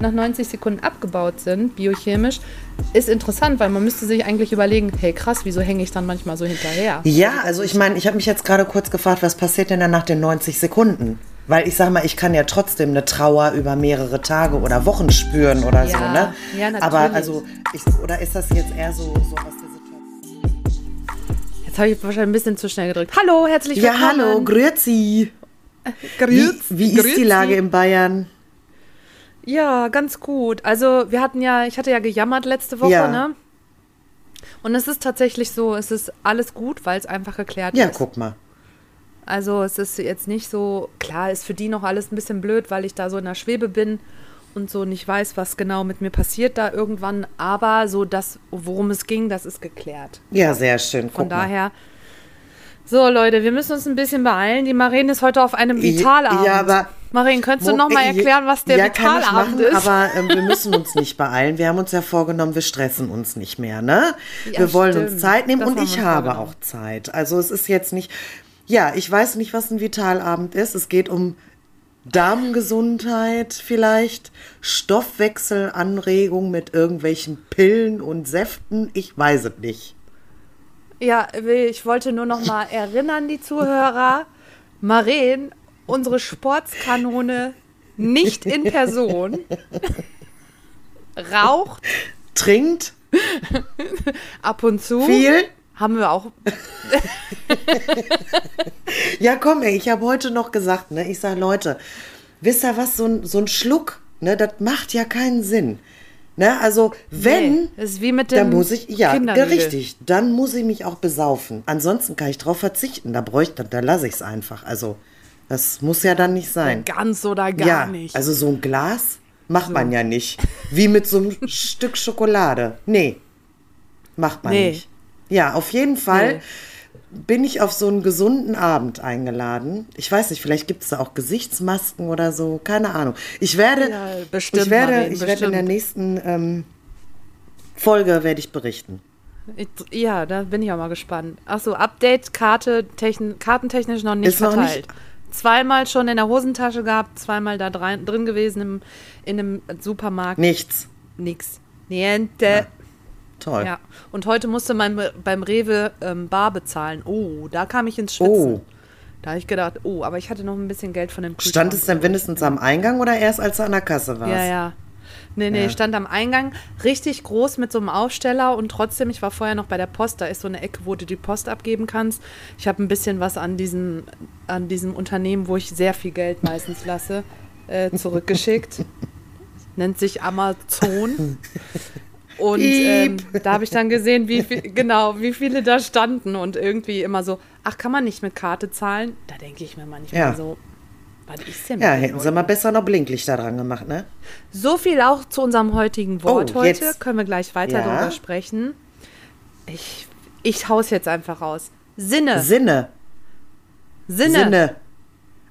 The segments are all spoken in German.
nach 90 Sekunden abgebaut sind, biochemisch, ist interessant, weil man müsste sich eigentlich überlegen, hey krass, wieso hänge ich dann manchmal so hinterher? Ja, also ich meine, ich habe mich jetzt gerade kurz gefragt, was passiert denn dann nach den 90 Sekunden? Weil ich sag mal, ich kann ja trotzdem eine Trauer über mehrere Tage oder Wochen spüren oder Ja, so, ne? ja, natürlich. Aber also, ich, oder ist das jetzt eher so, so aus der Situation? Jetzt habe ich wahrscheinlich ein bisschen zu schnell gedrückt. Hallo, herzlich Ja, willkommen. hallo, grüezi. Wie, Grüezi. wie ist die Grüezi. Lage in Bayern? Ja, ganz gut. Also wir hatten ja, ich hatte ja gejammert letzte Woche, Ja. ne? Und es ist tatsächlich so, es ist alles gut, weil es einfach geklärt Ja, ist. guck mal. Also es ist jetzt nicht so, klar ist für die noch alles ein bisschen blöd, weil ich da so in der Schwebe bin und so nicht weiß, was genau mit mir passiert da irgendwann. Aber so das, worum es ging, das ist geklärt. Ja, sehr schön. Von mal. daher. So, Leute, wir müssen uns ein bisschen beeilen. Die Maren ist heute auf einem Vitalabend. Ja, aber Maren, könntest du Mo- noch mal äh, erklären, was der ja, Vitalabend machen, ist? Aber ähm, wir müssen uns nicht beeilen. Wir haben uns ja vorgenommen, wir stressen uns nicht mehr, ne? Ja, wir wollen stimmt. uns Zeit nehmen Das und ich habe auch Zeit. Also es ist jetzt nicht. Ja, ich weiß nicht, was ein Vitalabend ist. Es geht um Darmgesundheit vielleicht, Stoffwechselanregung mit irgendwelchen Pillen und Säften. Ich weiß es nicht. Ja, ich wollte nur noch mal erinnern, die Zuhörer. Maren, unsere Sportskanone, nicht in Person, raucht Trinkt ab und zu. viel. Haben wir auch. Ja, komm, ey, ich habe heute noch gesagt, ne? Ich sag, Leute, wisst ihr was, so ein, so ein Schluck, ne, das macht ja keinen Sinn. Ne? Also, wenn, Nee, ist wie mit dem dann muss ich, ja, richtig, dann muss ich mich auch besaufen. Ansonsten kann ich drauf verzichten, da bräuchte, da lasse ich es einfach. Also, das muss ja dann nicht sein. Ganz oder gar ja, nicht. also so ein Glas macht man ja nicht. Wie mit so einem Stück Schokolade. Nee, macht man Nee. nicht. Ja, auf jeden Fall Nee. bin ich auf so einen gesunden Abend eingeladen. Ich weiß nicht, vielleicht gibt es da auch Gesichtsmasken oder so, keine Ahnung. Ich werde, Ja, bestimmt, ich werde, Marleen, ich werde in der nächsten ähm, Folge werde ich berichten. Ich, ja, da bin ich auch mal gespannt. Ach so, Update, Karte, techn, kartentechnisch noch nicht Ist noch verteilt. nicht- Zweimal schon in der Hosentasche gehabt, zweimal da drein, drin gewesen im, in einem Supermarkt. Nichts. Nix. Niente. Toll. Ja. Und heute musste man beim Rewe ähm, Bar bezahlen. Oh, da kam ich ins Schwitzen. Oh. Da habe ich gedacht, oh, aber ich hatte noch ein bisschen Geld von dem Kühlschrank. Stand es denn mindestens am Eingang oder erst als du an der Kasse warst? Ja, ja. Nee, nee, Ja. stand am Eingang, richtig groß mit so einem Aufsteller und trotzdem, ich war vorher noch bei der Post, da ist so eine Ecke, wo du die Post abgeben kannst. Ich habe ein bisschen was an diesem, an diesem Unternehmen, wo ich sehr viel Geld meistens lasse, äh, zurückgeschickt. Nennt sich Amazon. Und ähm, da habe ich dann gesehen, wie viel, genau, wie viele da standen und irgendwie immer so, ach, kann man nicht mit Karte zahlen? Da denke ich mir manchmal Ja. so, was ist denn Ja, hätten sie mal besser noch Blinklichter dran gemacht, ne? So viel auch zu unserem heutigen Wort Oh, heute. Können wir gleich weiter Ja. darüber sprechen. Ich, ich hau's jetzt einfach raus. Sinne. Sinne. Sinne. Sinne.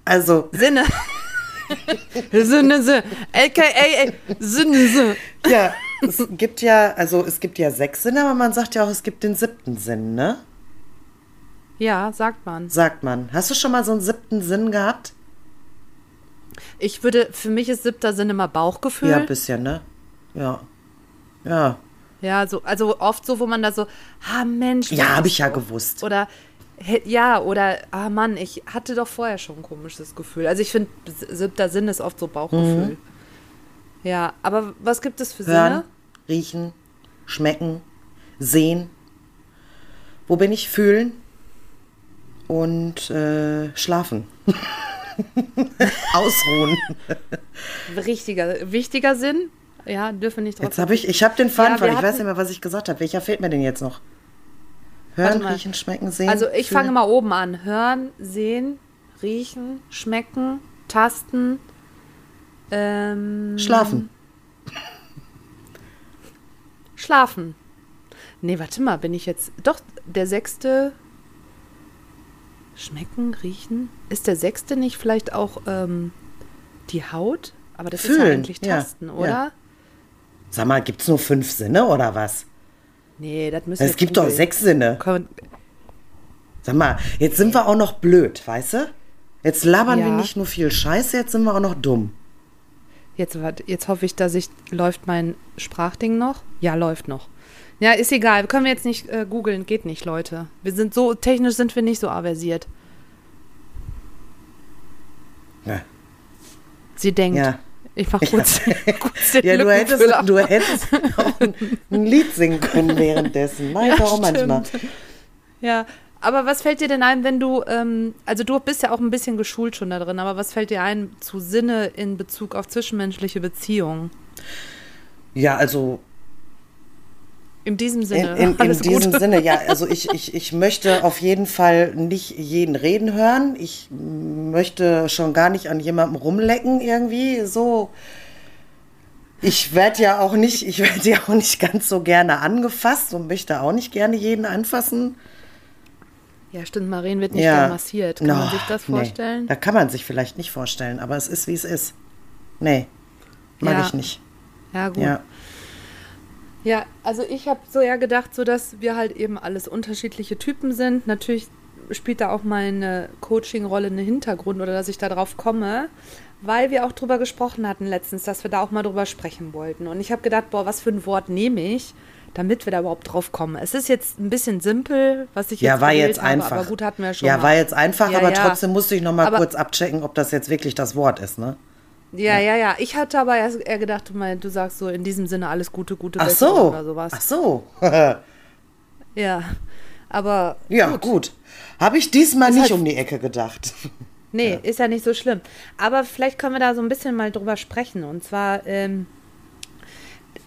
Also, Sinne. Sinne. Sinne. AKA Sinne. Sinne. ja, es gibt ja, also es gibt ja sechs Sinne, aber man sagt ja auch, es gibt den siebten Sinn, ne? Ja, sagt man. Sagt man. Hast du schon mal so einen siebten Sinn gehabt? Ich würde, für mich ist siebter Sinn immer Bauchgefühl. Ja, Ja, bisschen, ne? Ja. Ja. so, also oft so, wo man da so, ah Mensch. Ja, habe ich ja gewusst. Oder ja, oder ah Mann, ich hatte doch vorher schon ein komisches Gefühl. Also ich finde, siebter Sinn ist oft so Bauchgefühl. Ja, aber was gibt es für Hören, Sinne? riechen, schmecken, sehen. Wo bin ich? Fühlen und äh, schlafen. Ausruhen. Richtiger, wichtiger Sinn. Ja, dürfen nicht drauf. Jetzt habe ich, ich habe den Faden Ja, verloren. Ich weiß nicht mehr, was ich gesagt habe. Welcher fehlt mir denn jetzt noch? Hören, riechen, schmecken, sehen. Also ich fühlen. fange mal oben an. Hören, sehen, riechen, schmecken, tasten. Ähm, Schlafen. Schlafen. Nee, warte mal, bin ich jetzt. Doch, der sechste. Schmecken, riechen. Ist der sechste nicht vielleicht auch ähm, die Haut? Aber das ist ja Fühlen, eigentlich ja, Tasten, ja. oder? Sag mal, gibt es nur fünf Sinne oder was? Nee, das müssen wir Es gibt doch sechs Sinne. Können- Sag mal, jetzt sind wir auch noch blöd, weißt du? Jetzt labern wir Ja. nicht nur viel Scheiße, jetzt sind wir auch noch dumm. Jetzt, jetzt hoffe ich, dass ich. Läuft mein Sprachding noch? Ja, läuft noch. Ja, ist egal. Können wir jetzt nicht äh, googeln. Geht nicht, Leute. Wir sind so, technisch sind wir nicht so aversiert. Ja. Sie denkt. Ja. Ich mach kurz, kurz den Ja, du hättest, du hättest auch ein, ein Lied singen können währenddessen. Mach ich Ja, auch manchmal. Ja, aber was fällt dir denn ein, wenn du, ähm, also du bist ja auch ein bisschen geschult schon da drin, aber was fällt dir ein zu Sinne in Bezug auf zwischenmenschliche Beziehungen? Ja, also In diesem in, Sinne. in, in alles diesem gut. Sinne, ja, also ich, ich, ich möchte auf jeden Fall nicht jeden reden hören. Ich möchte schon gar nicht an jemandem rumlecken irgendwie. So. Ich werde ja auch nicht, ich werde ja auch nicht ganz so gerne angefasst und möchte auch nicht gerne jeden anfassen. Ja, stimmt, Maren wird nicht ja. gern massiert. Kann man No, sich das nee. vorstellen? Da kann man sich vielleicht nicht vorstellen, aber es ist, wie es ist. Nee, mag Ja. ich nicht. Ja, gut. Ja. Ja, also ich habe so ja gedacht, so dass wir halt eben alles unterschiedliche Typen sind. Natürlich spielt da auch meine Coaching-Rolle einen Hintergrund oder dass ich da drauf komme, weil wir auch drüber gesprochen hatten letztens, dass wir da auch mal drüber sprechen wollten. Und ich habe gedacht, boah, was für ein Wort nehme ich, damit wir da überhaupt drauf kommen. Es ist jetzt ein bisschen simpel, was ich Ja, jetzt war gewählt jetzt habe, einfach. aber gut hatten wir schon ja, mal. war jetzt einfach, Ja, aber ja. trotzdem musste ich noch mal Aber- kurz abchecken, ob das jetzt wirklich das Wort ist, ne? Ja, ja, ja. Ich hatte aber erst eher gedacht, du, sagst so in diesem Sinne alles Gute, gute Ach so. oder sowas. Ach so. Ja, aber ja, gut. Habe ich diesmal nicht halt- um die Ecke gedacht. Nee, ist ja nicht so schlimm. Aber vielleicht können wir da so ein bisschen mal drüber sprechen. Und zwar, ähm,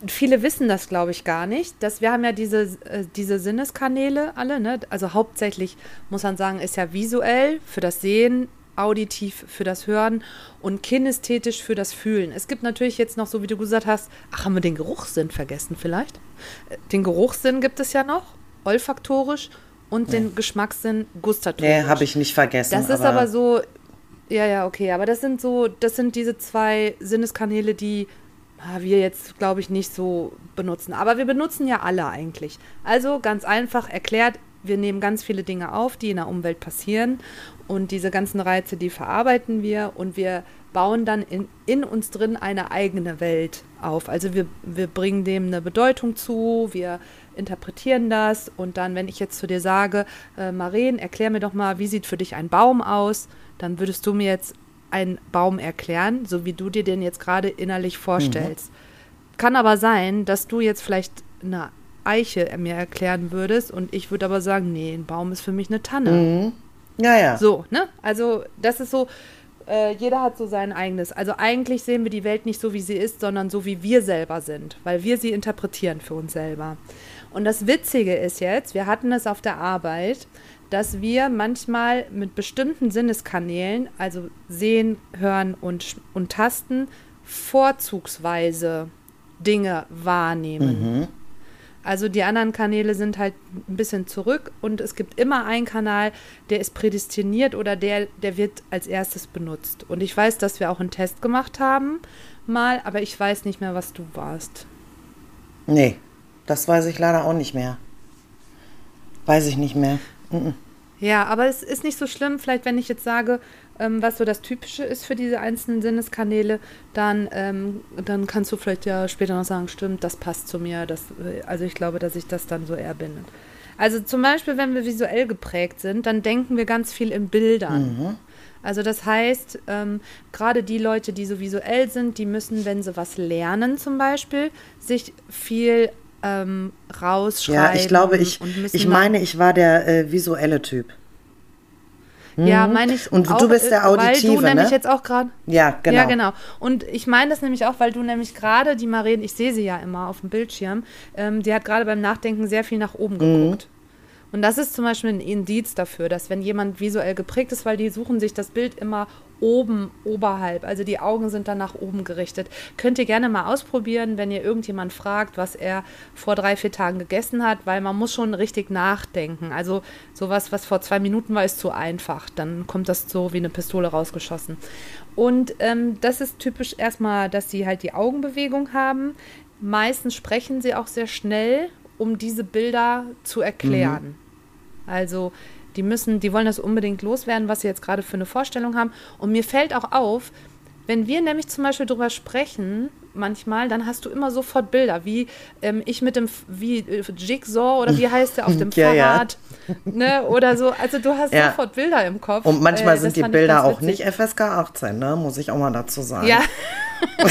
viele wissen das, glaube ich, gar nicht, dass wir haben ja diese, äh, diese Sinneskanäle alle, ne? Also hauptsächlich, muss man sagen, ist ja visuell für das Sehen, auditiv für das Hören und kinästhetisch für das Fühlen. Es gibt natürlich jetzt noch, so wie du gesagt hast, ach, haben wir den Geruchssinn vergessen vielleicht? Äh, Den Geruchssinn gibt es ja noch, olfaktorisch und den Geschmackssinn gustatorisch. Nee, habe ich nicht vergessen. Das ist aber so, ja, ja, okay, aber das sind so, das sind diese zwei Sinneskanäle, die ah, wir jetzt, glaube ich, nicht so benutzen. Aber wir benutzen ja alle eigentlich. Also ganz einfach erklärt, wir nehmen ganz viele Dinge auf, die in der Umwelt passieren. Und diese ganzen Reize, die verarbeiten wir. Und wir bauen dann in, in uns drin eine eigene Welt auf. Also wir, wir bringen dem eine Bedeutung zu, wir interpretieren das. Und dann, wenn ich jetzt zu dir sage, äh, Maren, erklär mir doch mal, wie sieht für dich ein Baum aus, dann würdest du mir jetzt einen Baum erklären, so wie du dir den jetzt gerade innerlich vorstellst. Kann aber sein, dass du jetzt vielleicht eine Eiche mir erklären würdest und ich würde aber sagen, nee, ein Baum ist für mich eine Tanne. Ja, ja. So, ne? Also das ist so, äh, jeder hat so sein eigenes. Also eigentlich sehen wir die Welt nicht so, wie sie ist, sondern so, wie wir selber sind, weil wir sie interpretieren für uns selber. Und das Witzige ist jetzt, wir hatten es auf der Arbeit, dass wir manchmal mit bestimmten Sinneskanälen, also sehen, hören und, und tasten, vorzugsweise Dinge wahrnehmen. Also die anderen Kanäle sind halt ein bisschen zurück und es gibt immer einen Kanal, der ist prädestiniert oder der, der wird als erstes benutzt. Und ich weiß, dass wir auch einen Test gemacht haben mal, aber ich weiß nicht mehr, was du warst. Nee, das weiß ich leider auch nicht mehr. Weiß ich nicht mehr. Ja, aber es ist nicht so schlimm. Vielleicht, wenn ich jetzt sage, ähm, was so das Typische ist für diese einzelnen Sinneskanäle, dann, ähm, dann kannst du vielleicht ja später noch sagen, stimmt, das passt zu mir. Das, äh, also ich glaube, dass ich das dann so eher bin. Also zum Beispiel, wenn wir visuell geprägt sind, dann denken wir ganz viel in Bildern. Also das heißt, ähm, gerade die Leute, die so visuell sind, die müssen, wenn sie was lernen zum Beispiel, sich viel ähm, rausschreiben. Ja, ich glaube, ich, ich meine, ich war der äh, visuelle Typ. Ja, meine ich. Und du auch, bist der äh, Weil du Auditive, nämlich ne? jetzt auch gerade. Ja, genau. Ja, genau. Und ich meine das nämlich auch, weil du nämlich gerade die Maren, ich sehe sie ja immer auf dem Bildschirm, ähm, die hat gerade beim Nachdenken sehr viel nach oben Mhm. Und das ist zum Beispiel ein Indiz dafür, dass wenn jemand visuell geprägt ist, weil die suchen sich das Bild immer oben, oberhalb, also die Augen sind dann nach oben gerichtet. Könnt ihr gerne mal ausprobieren, wenn ihr irgendjemand fragt, was er vor drei, vier Tagen gegessen hat, weil man muss schon richtig nachdenken. Also sowas, was vor zwei Minuten war, ist zu einfach. Dann kommt das so wie eine Pistole rausgeschossen. Und ähm, das ist typisch erstmal, dass sie halt die Augenbewegung haben. Meistens sprechen sie auch sehr schnell, um diese Bilder zu erklären. Also die müssen, die wollen das unbedingt loswerden, was sie jetzt gerade für eine Vorstellung haben. Und mir fällt auch auf, Wenn wir nämlich zum Beispiel drüber sprechen, manchmal, dann hast du immer sofort Bilder, wie ähm, ich mit dem, wie äh, Jigsaw oder wie heißt der auf dem Ja, ja. Fahrrad, ne, oder so. Also du hast Ja. sofort Bilder im Kopf. Und manchmal Äh, sind die Bilder auch witzig. nicht FSK 18, ne? muss ich auch mal dazu sagen. Ja.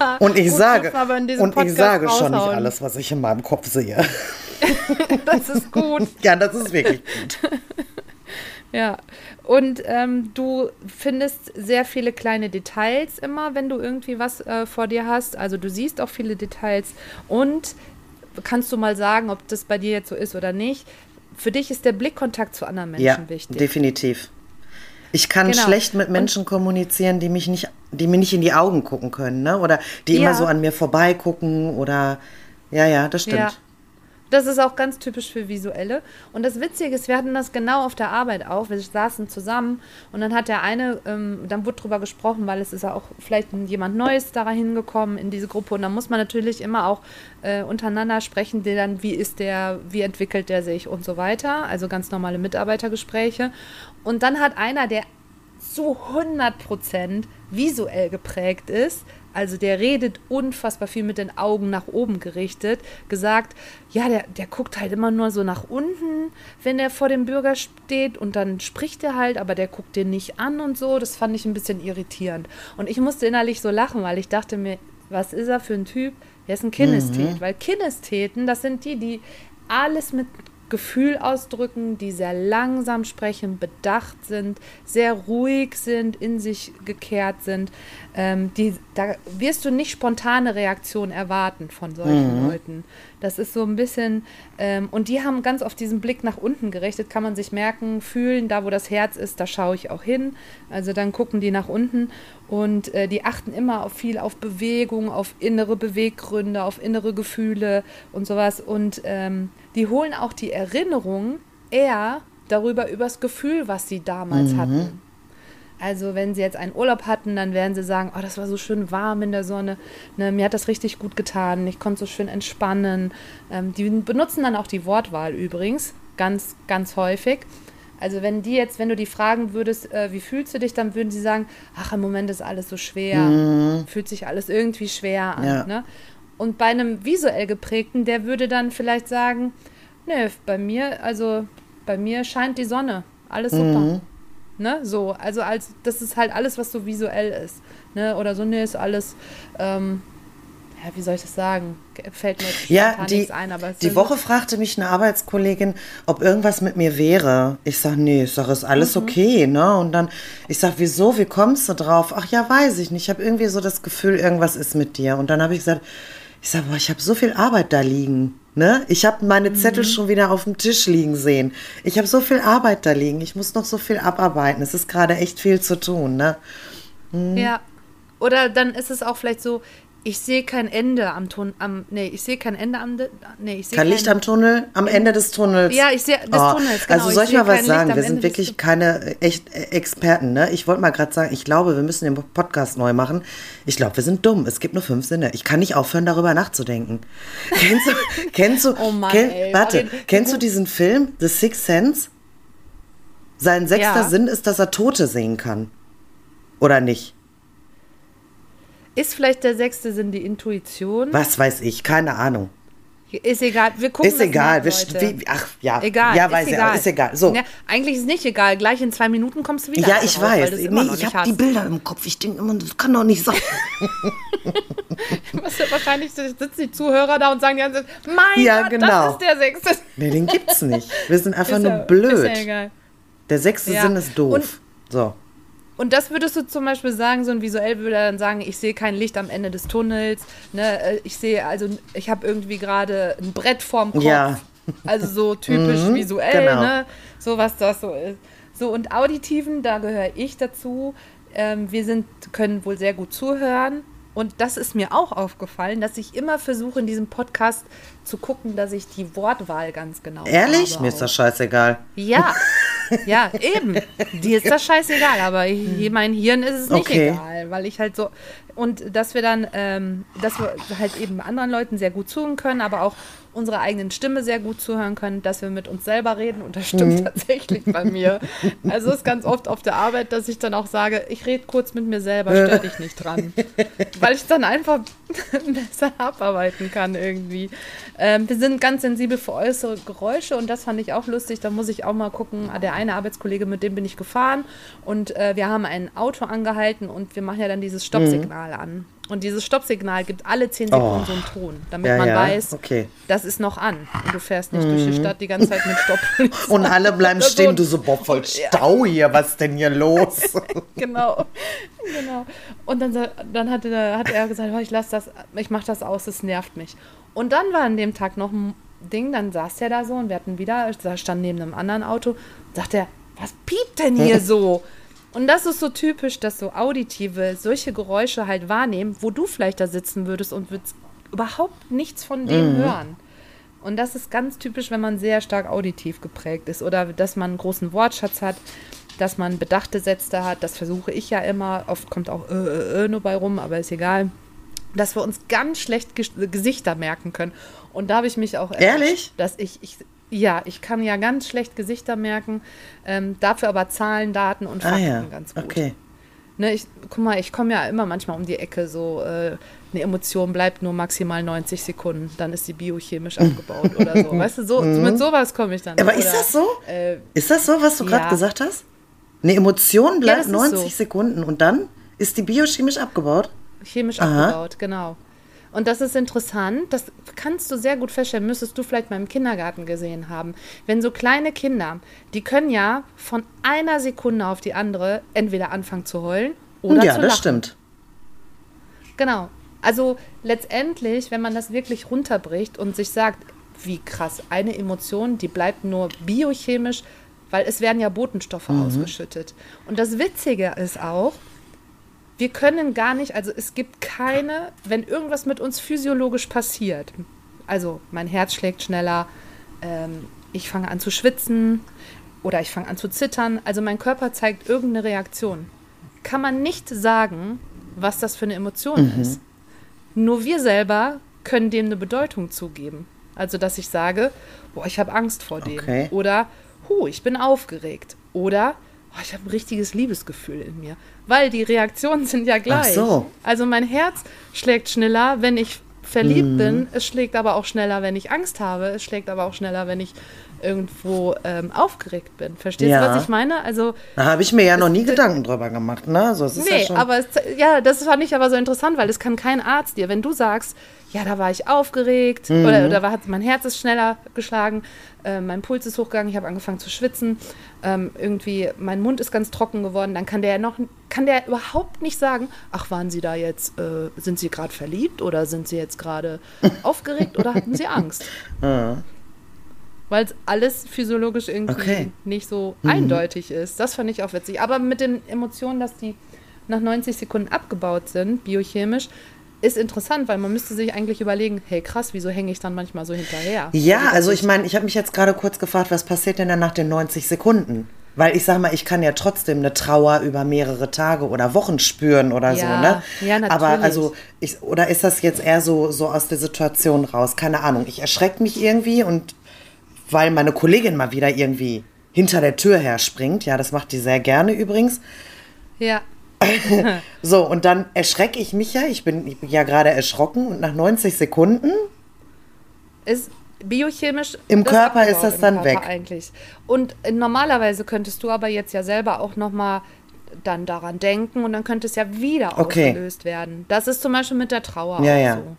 ja. Und ich gut, sage, und ich sage schon nicht alles, was ich in meinem Kopf sehe. Das ist gut. ja, das ist wirklich gut. Ja, und ähm, du findest sehr viele kleine Details immer, wenn du irgendwie was äh, vor dir hast. Also du siehst auch viele Details und kannst du mal sagen, ob das bei dir jetzt so ist oder nicht. Für dich ist der Blickkontakt zu anderen Menschen Ja, wichtig. definitiv. Ich kann Genau. schlecht mit Menschen kommunizieren, die mich nicht, die mir nicht in die Augen gucken können, ne? Oder die immer Ja. so an mir vorbeigucken oder ja, ja, das stimmt. Ja. Das ist auch ganz typisch für Visuelle. Und das Witzige ist, wir hatten das genau auf der Arbeit auch. Wir saßen zusammen und dann hat der eine, ähm, dann wurde drüber gesprochen, weil es ist ja auch vielleicht jemand Neues da hingekommen in diese Gruppe. Und dann muss man natürlich immer auch äh, untereinander sprechen, der dann, wie ist der, wie entwickelt der sich und so weiter. Also ganz normale Mitarbeitergespräche. Und dann hat einer, der zu 100% visuell geprägt ist, also der redet unfassbar viel mit den Augen nach oben gerichtet, gesagt, ja, der, der guckt halt immer nur so nach unten, wenn er vor dem Bürger steht und dann spricht er halt, aber der guckt den nicht an und so. Das fand ich ein bisschen irritierend. Und ich musste innerlich so lachen, weil ich dachte mir, was ist er für ein Typ? Er ist ein Kinesthet, weil Kinestheten, das sind die, die alles mit Gefühl ausdrücken, die sehr langsam sprechen, bedacht sind, sehr ruhig sind, in sich gekehrt sind. Ähm, die, da wirst du nicht spontane Reaktionen erwarten von solchen Leuten. Das ist so ein bisschen, ähm, und die haben ganz auf diesen Blick nach unten gerichtet, kann man sich merken, fühlen, da wo das Herz ist, da schaue ich auch hin. Also dann gucken die nach unten und äh, die achten immer auf viel auf Bewegung, auf innere Beweggründe, auf innere Gefühle und sowas. Und ähm, die holen auch die Erinnerung eher darüber, übers Gefühl, was sie damals hatten. Also wenn sie jetzt einen Urlaub hatten, dann werden sie sagen, oh, das war so schön warm in der Sonne, ne, mir hat das richtig gut getan, ich konnte so schön entspannen. Ähm, die benutzen dann auch die Wortwahl übrigens, ganz, ganz häufig. Also wenn die jetzt, wenn du die fragen würdest, äh, wie fühlst du dich, dann würden sie sagen, ach, im Moment ist alles so schwer, fühlt sich alles irgendwie schwer an. Ja. Ne? Und bei einem visuell geprägten, der würde dann vielleicht sagen, ne, bei mir, also bei mir scheint die Sonne, alles super. Ne, so, also als das ist halt alles, was so visuell ist. Ne, oder so, ne, ist alles, ähm, ja, wie soll ich das sagen? Ge- Fällt mir jetzt Ja, die, nichts ein, aber die Woche fragte mich eine Arbeitskollegin, ob irgendwas mit mir wäre. Ich sag, nee, ich sag, ist alles Mhm. okay, ne? Und dann, ich sag, wieso, wie kommst du drauf? Ach ja, weiß ich nicht. Ich habe irgendwie so das Gefühl, irgendwas ist mit dir. Und dann habe ich gesagt, ich sag, boah, ich habe so viel Arbeit da liegen. Ne? Ich habe meine Mhm. Zettel schon wieder auf dem Tisch liegen sehen. Ich habe so viel Arbeit da liegen. Ich muss noch so viel abarbeiten. Es ist gerade echt viel zu tun. Ne? Ja. Oder dann ist es auch vielleicht so, ich sehe kein Ende am Ton, am, nee, ich sehe kein Ende am, nee, ich sehe Kein Licht am Tunnel, am Ende des Tunnels. Ja, ich sehe- des Tunnels, genau. Also Ich soll ich sehe mal was kein sagen? Wir sind Ende wirklich keine äh, echt äh, Experten. Ne? Ich wollte mal gerade sagen, ich glaube, wir müssen den Podcast neu machen. Ich glaube, wir sind dumm. Es gibt nur fünf Sinne. Ich kann nicht aufhören, darüber nachzudenken. kennst du, kennst du, Oh Mann, kenn, ey, warte, kennst du diesen Film, The Sixth Sense? Sein sechster Ja. Sinn ist, dass er Tote sehen kann. Oder nicht? Ist vielleicht der sechste Sinn die Intuition? Was weiß ich, keine Ahnung. Ist egal, wir gucken Ist das egal. nach, wie, ach, ja. Egal, Ja, ist weiß egal. ja, ist egal. So. Ja, eigentlich ist es nicht egal. Gleich in zwei Minuten kommst du wieder. Ja, drauf, ich weil weiß. du Nee, ich habe die. Bilder im Kopf. Ich denke immer, das kann doch nicht sein. Was ja wahrscheinlich sitzen die Zuhörer da und sagen die ganze Zeit, mein Ja, Gott, genau. das ist der sechste. Nee, den gibt's nicht. Wir sind einfach Ist nur ja- blöd. Ist ja egal. Der sechste. Sinn ist doof. Und- so. Und das würdest du zum Beispiel sagen, so ein visuell würde dann sagen, ich sehe kein Licht am Ende des Tunnels. Ne? äh, Ich sehe, also ich habe irgendwie gerade ein Brett vorm Kopf. Ja. Also so typisch Mhm, visuell, genau. ne? So was das so ist. So, und Auditiven, da gehöre ich dazu. Ähm, wir sind, können wohl sehr gut zuhören. Und das ist mir auch aufgefallen, dass ich immer versuche, in diesem Podcast zu gucken, dass ich die Wortwahl ganz genau Ehrlich? Mir ist das scheißegal. Ja, ja, eben. Dir ist das scheißegal, aber hier, mein Hirn ist es nicht Okay. egal, weil ich halt so und dass wir dann, ähm, dass wir halt eben anderen Leuten sehr gut zuhören können, aber auch unserer eigenen Stimme sehr gut zuhören können, dass wir mit uns selber reden und das stimmt mhm. tatsächlich bei mir. Also es ist ganz oft auf der Arbeit, dass ich dann auch sage, ich rede kurz mit mir selber, stör dich nicht dran. Weil ich dann einfach besser abarbeiten kann irgendwie. Ähm, wir sind ganz sensibel für äußere Geräusche und das fand ich auch lustig. Da muss ich auch mal gucken. Ah, der eine Arbeitskollege, mit dem bin ich gefahren und äh, wir haben ein Auto angehalten und wir machen ja dann dieses Stoppsignal mhm. an. Und dieses Stoppsignal gibt alle 10 Sekunden oh. so einen Ton, damit ja, man ja. weiß, okay. das ist noch an. Und du fährst nicht mhm. durch die mhm. Stadt die ganze Zeit mit Stopp. und alle bleiben stehen, du so, boah, voll Stau hier, was ist denn hier los? genau, genau. Und dann, dann hat, hat er gesagt, oh, ich lass das, ich mach das aus, es nervt mich. Und dann war an dem Tag noch ein Ding, dann saß der da so und wir hatten wieder, da stand neben einem anderen Auto, sagt er, was piept denn hier so? Und das ist so typisch, dass so Auditive solche Geräusche halt wahrnehmen, wo du vielleicht da sitzen würdest und würdest überhaupt nichts von dem mhm. hören. Und das ist ganz typisch, wenn man sehr stark auditiv geprägt ist oder dass man einen großen Wortschatz hat, dass man bedachte Sätze hat. Das versuche ich ja immer. Oft kommt auch äh, äh, äh nur bei rum, aber ist egal. Dass wir uns ganz schlecht Gesichter merken können. Und da habe ich mich auch ehrlich, dass ich, ich ja, ich kann ja ganz schlecht Gesichter merken, ähm, dafür aber Zahlen, Daten und Fakten ah, ja. ganz gut. Okay. Ne, ich, guck mal, ich komme ja immer manchmal um die Ecke, so äh, eine Emotion bleibt nur maximal 90 Sekunden, dann ist sie biochemisch abgebaut oder so. Weißt du, so, mhm. mit sowas komme ich dann. Aber oder, ist das so? Äh, ist das so, was du gerade ja. gesagt hast? Eine Emotion bleibt ja, 90 so. Sekunden und dann ist die biochemisch abgebaut? Chemisch Aha. abgebaut, genau. Und das ist interessant, das kannst du sehr gut feststellen, müsstest du vielleicht mal im Kindergarten gesehen haben. Wenn so kleine Kinder, die können ja von einer Sekunde auf die andere entweder anfangen zu heulen oder ja, zu lachen. Ja, das stimmt. Genau. Also letztendlich, wenn man das wirklich runterbricht und sich sagt, wie krass, eine Emotion, die bleibt nur biochemisch, weil es werden ja Botenstoffe mhm. ausgeschüttet. Und das Witzige ist auch, wir können gar nicht, also es gibt keine, wenn irgendwas mit uns physiologisch passiert, also mein Herz schlägt schneller, ähm, ich fange an zu schwitzen oder ich fange an zu zittern, also mein Körper zeigt irgendeine Reaktion, kann man nicht sagen, was das für eine Emotion mhm. ist. Nur wir selber können dem eine Bedeutung zugeben. Also, dass ich sage, boah, ich habe Angst vor dem. Okay. Oder, hu, ich bin aufgeregt. Oder, oh, ich habe ein richtiges Liebesgefühl in mir weil die Reaktionen sind ja gleich. Ach so. Also mein Herz schlägt schneller, wenn ich verliebt mhm. bin. Es schlägt aber auch schneller, wenn ich Angst habe. Es schlägt aber auch schneller, wenn ich irgendwo ähm, aufgeregt bin. Verstehst ja. du, was ich meine? Also da habe ich mir ja noch nie Gedanken drüber gemacht, ne? So, nee, ja aber es, ja, das fand ich aber so interessant, weil es kann kein Arzt dir, wenn du sagst, ja, da war ich aufgeregt mhm. oder, oder war, mein Herz ist schneller geschlagen, äh, mein Puls ist hochgegangen, ich habe angefangen zu schwitzen, ähm, irgendwie mein Mund ist ganz trocken geworden, dann kann der noch, kann der überhaupt nicht sagen, ach, waren Sie da jetzt, äh, sind Sie gerade verliebt oder sind Sie jetzt gerade aufgeregt oder hatten Sie Angst? Ja. Weil es alles physiologisch irgendwie okay. nicht so mhm. eindeutig ist. Das fand ich auch witzig. Aber mit den Emotionen, dass die nach 90 Sekunden abgebaut sind, biochemisch, ist interessant, weil man müsste sich eigentlich überlegen, hey krass, wieso hänge ich dann manchmal so hinterher? Ja, also, also ich meine, ich habe mich jetzt gerade kurz gefragt, was passiert denn dann nach den 90 Sekunden? Weil ich sag mal, ich kann ja trotzdem eine Trauer über mehrere Tage oder Wochen spüren oder ja, so, ne? Ja, natürlich. Aber also, ich, oder ist das jetzt eher so, so aus der Situation raus? Keine Ahnung. Ich erschrecke mich irgendwie und weil meine Kollegin mal wieder irgendwie hinter der Tür her springt, ja, das macht die sehr gerne übrigens. Ja. so, und dann erschrecke ich mich ja. Ich bin, ich bin ja gerade erschrocken und nach 90 Sekunden ist biochemisch. Im Körper ist das dann weg. Eigentlich. Und normalerweise könntest du aber jetzt ja selber auch nochmal dann daran denken und dann könnte es ja wieder okay. ausgelöst werden. Das ist zum Beispiel mit der Trauer ja, auch ja. so.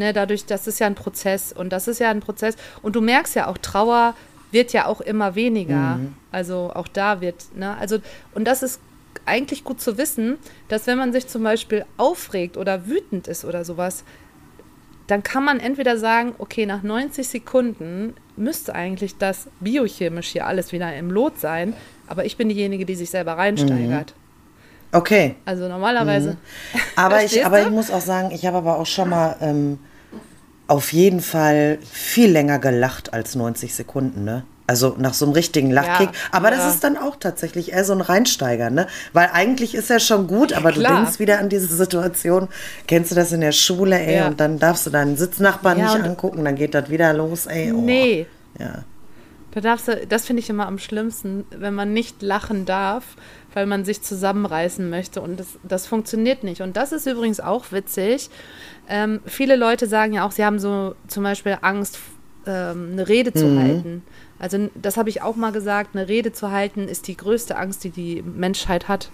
Ne, dadurch, das ist ja ein Prozess und das ist ja ein Prozess. Und du merkst ja auch, Trauer wird ja auch immer weniger. Mhm. Also auch da wird, ne, also, und das ist eigentlich gut zu wissen, dass wenn man sich zum Beispiel aufregt oder wütend ist oder sowas, dann kann man entweder sagen, okay, nach 90 Sekunden müsste eigentlich das biochemisch hier alles wieder im Lot sein, aber ich bin diejenige, die sich selber reinsteigert. Mhm. Okay. Also normalerweise. Mhm. Aber, ich, aber ich muss auch sagen, ich habe aber auch schon mal ähm, auf jeden Fall viel länger gelacht als 90 Sekunden, ne? Also nach so einem richtigen Lachkick. Ja, aber ja. das ist dann auch tatsächlich eher so ein Reinsteiger, ne? Weil eigentlich ist er schon gut, aber du Klar. denkst wieder an diese Situation. Kennst du das in der Schule, ey? Ja. Und dann darfst du deinen Sitznachbarn nicht angucken, dann geht das wieder los, ey. Oh. Nee. Ja. Da darfst du, das finde ich immer am schlimmsten, wenn man nicht lachen darf, weil man sich zusammenreißen möchte und das, das funktioniert nicht. Und das ist übrigens auch witzig. Ähm, viele Leute sagen ja auch, sie haben so zum Beispiel Angst, ähm, eine Rede zu halten. Also das habe ich auch mal gesagt, eine Rede zu halten ist die größte Angst, die die Menschheit hat.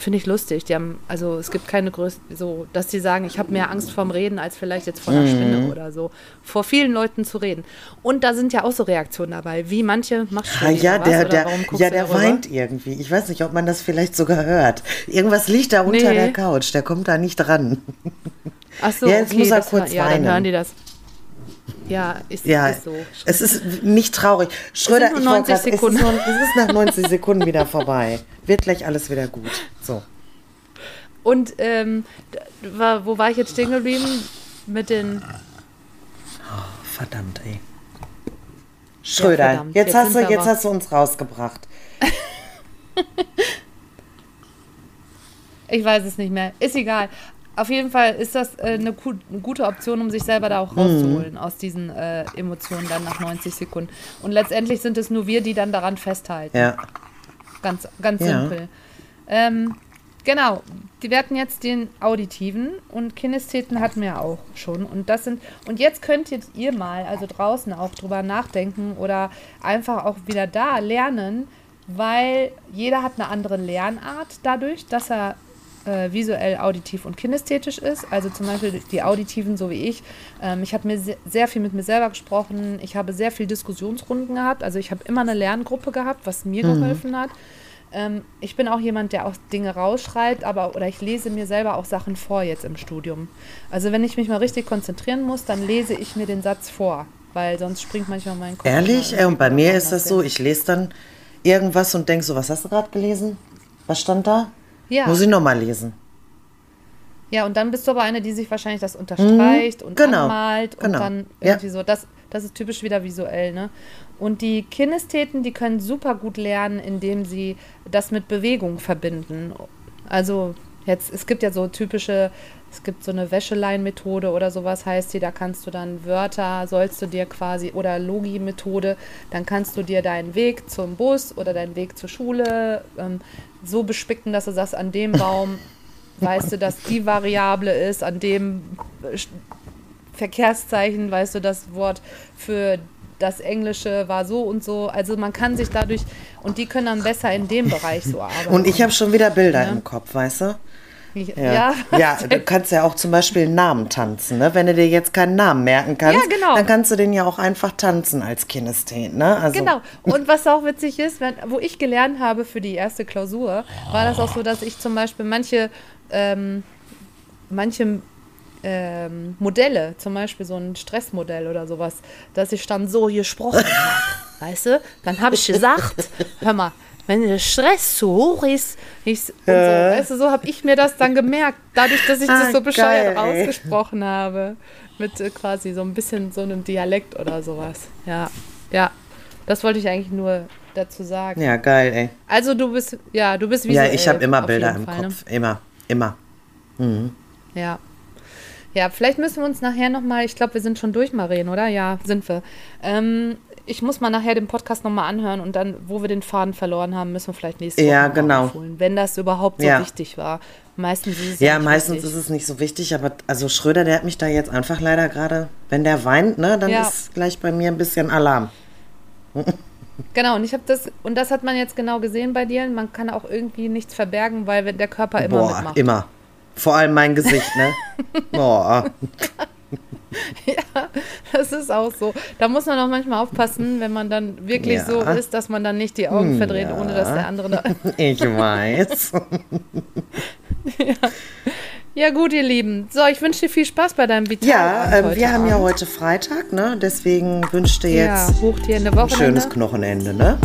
Finde ich lustig. Die haben, also es gibt keine größte, so, dass die sagen, ich habe mehr Angst vorm Reden als vielleicht jetzt vor einer Spinne oder so. Vor vielen Leuten zu reden. Und da sind ja auch so Reaktionen dabei, wie manche machst du Ah, ja, der, der, ja, der weint irgendwie. Ich weiß nicht, ob man das vielleicht sogar hört. Irgendwas liegt da unter Nee. der Couch, der kommt da nicht dran. Ach so, Ja, jetzt okay, muss er kurz Ja, weinen. dann hören die das. Ja, ist, Ja, ist so. es ist nicht traurig. Schröder, nur ich wollte 90 grad- Sekunden. Es ist, nur, es ist nach 90 Sekunden wieder vorbei. Wird gleich alles wieder gut. So. Und ähm, wo war ich jetzt stehen geblieben? Mit den. Verdammt, ey. Schröder, verdammt, jetzt, jetzt hast du, sind jetzt hast du uns rausgebracht. Ich weiß es nicht mehr. Ist egal. Auf jeden Fall ist das äh, eine, eine gute Option, um sich selber da Mhm. auch rauszuholen aus diesen äh, Emotionen dann nach 90 Sekunden. Und letztendlich sind es nur wir, die dann daran festhalten. Ja. Ganz, ganz Ja. simpel. Ähm, genau. Die, hatten jetzt den Auditiven und Kinestheten hatten wir auch schon. Und das sind, und jetzt könntet ihr mal, also draußen auch drüber nachdenken oder einfach auch wieder da lernen, weil jeder hat eine andere Lernart dadurch, dass er äh, visuell, auditiv und kinästhetisch ist. Also zum Beispiel die Auditiven, so wie ich. Ähm, ich habe mir se sehr viel mit mir selber gesprochen. Ich habe sehr viel Diskussionsrunden gehabt. Also ich habe immer eine Lerngruppe gehabt, was mir geholfen hat. Ähm, ich bin auch jemand, der auch Dinge rausschreibt, aber oder ich lese mir selber auch Sachen vor jetzt im Studium. Also wenn ich mich mal richtig konzentrieren muss, dann lese ich mir den Satz vor, weil sonst springt manchmal mein Kopf. Ehrlich? und bei irgendwie mir ist das so, ich lese dann irgendwas und denke so, was hast du gerade gelesen? Was stand da? Ja. Muss ich nochmal lesen. Ja, und dann bist du aber eine, die sich wahrscheinlich das unterstreicht und genau, anmalt und genau, dann ja. irgendwie so. Das, das ist typisch wieder visuell, ne? Und die Kinestheten, die können super gut lernen, indem sie das mit Bewegung verbinden. Also jetzt, es gibt ja so typische, es gibt so eine Wäschelein-Methode oder sowas heißt die, da kannst du dann Wörter, sollst du dir quasi, oder Logi-Methode, dann kannst du dir deinen Weg zum Bus oder deinen Weg zur Schule ähm, so bespicken, dass du sagst, an dem Baum weißt du, dass die Variable ist, an dem äh, Verkehrszeichen, weißt du, das Wort für das Englische war so und so. Also man kann sich dadurch, und die können dann besser in dem Bereich so arbeiten. Und ich habe schon wieder Bilder Ja. im Kopf, weißt du? Ich- Ja. Ja, du kannst ja auch zum Beispiel einen Namen tanzen, ne? Wenn du dir jetzt keinen Namen merken kannst, Ja, genau. dann kannst du den ja auch einfach tanzen als Kinesthet, ne? Also, Genau. Und was auch witzig ist, wenn, wo ich gelernt habe für die erste Klausur, war das auch so, dass ich zum Beispiel manche, ähm, manche ähm, Modelle, zum Beispiel so ein Stressmodell oder sowas, dass ich dann so gesprochen habe. Weißt du? Dann habe ich gesagt, hör mal, wenn der Stress zu hoch ist, ich, so, weißt du, so habe ich mir das dann gemerkt, dadurch, dass ich das Ah, so bescheuert geil, ausgesprochen habe. Mit äh, quasi so ein bisschen so einem Dialekt oder sowas. Ja, ja. Das wollte ich eigentlich nur dazu sagen. Ja, geil, ey. Also du bist, ja, du bist Ja, visuell. ich habe immer Bilder im Fall, ne? Kopf. Immer, immer. Ja. Ja, vielleicht müssen wir uns nachher nochmal, ich glaube, wir sind schon durch, Maren, oder? Ja, sind wir. Ähm, ich muss mal nachher den Podcast nochmal anhören und dann, wo wir den Faden verloren haben, müssen wir vielleicht nächste Woche Ja, mal genau. aufholen, wenn das überhaupt so Ja. wichtig war. Meistens ist es Ja, nicht meistens wichtig. ist es nicht so wichtig, aber also Schröder, der hat mich da jetzt einfach leider gerade, wenn der weint, ne, dann Ja. ist gleich bei mir ein bisschen Alarm. Genau, und ich habe das, und das hat man jetzt genau gesehen bei dir. Man kann auch irgendwie nichts verbergen, weil der Körper immer Boah, mitmacht. immer. Vor allem mein Gesicht, ne? Boah. Das ist auch so. Da muss man auch manchmal aufpassen, wenn man dann wirklich Ja. so ist, dass man dann nicht die Augen verdreht, ohne dass der andere da. Ich weiß. Ja, gut, ihr Lieben. So, ich wünsche dir viel Spaß bei deinem Vital. Ja, ähm, wir haben ja heute Freitag, ne? Deswegen wünschte Ja, jetzt hoch dir in der ein Wochenende. schönes Knochenende, ne?